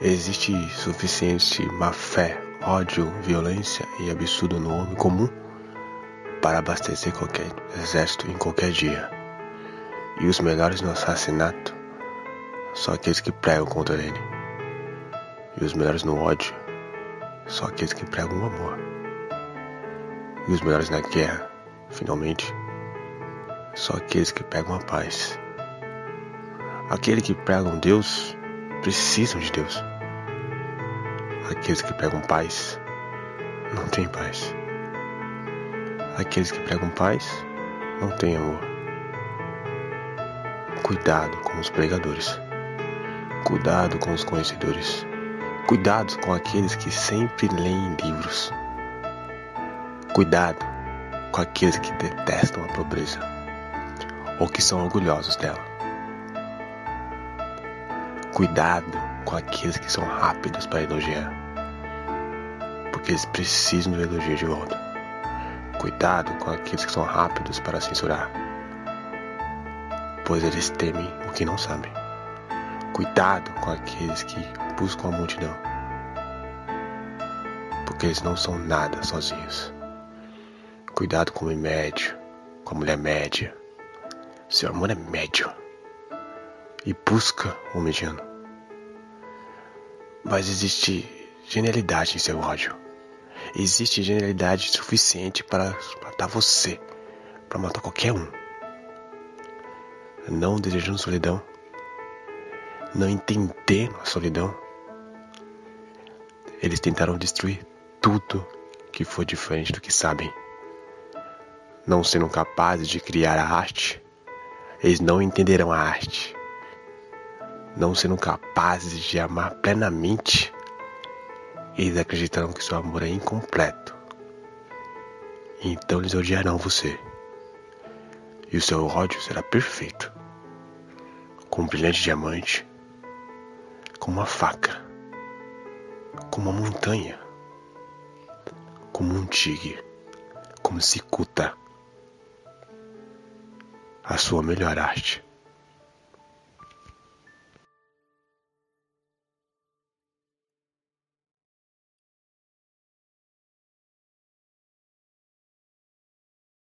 Existe suficiente má fé, ódio, violência e absurdo no homem comum para abastecer qualquer exército em qualquer dia. E os melhores no assassinato são aqueles que pregam contra ele. E os melhores no ódio são aqueles que pregam o amor. E os melhores na guerra, finalmente, são aqueles que pregam a paz. Aqueles que pregam Deus precisam de Deus. Aqueles que pregam paz não têm paz. Aqueles que pregam paz não têm amor. Cuidado com os pregadores. Cuidado com os conhecedores. Cuidado com aqueles que sempre leem livros. Cuidado com aqueles que detestam a pobreza ou que são orgulhosos dela. Cuidado com aqueles que são rápidos para elogiar, porque eles precisam do elogio de volta. Cuidado com aqueles que são rápidos para censurar, pois eles temem o que não sabem. Cuidado com aqueles que buscam a multidão, porque eles não são nada sozinhos. Cuidado com o médio, com a mulher média. Seu amor é médio e busca o mediano. Mas existe genialidade em seu ódio. Existe genialidade suficiente para matar você, para matar qualquer um. Não desejando solidão, não entendendo a solidão. Eles tentaram destruir tudo que foi diferente do que sabem. Não sendo capazes de criar a arte, eles não entenderão a arte não sendo capazes de amar plenamente, eles acreditarão que seu amor é incompleto. então eles odiarão você. E o seu ódio será perfeito como um brilhante diamante, como uma faca, como uma montanha, como um tigre, como cicuta. A sua melhor arte.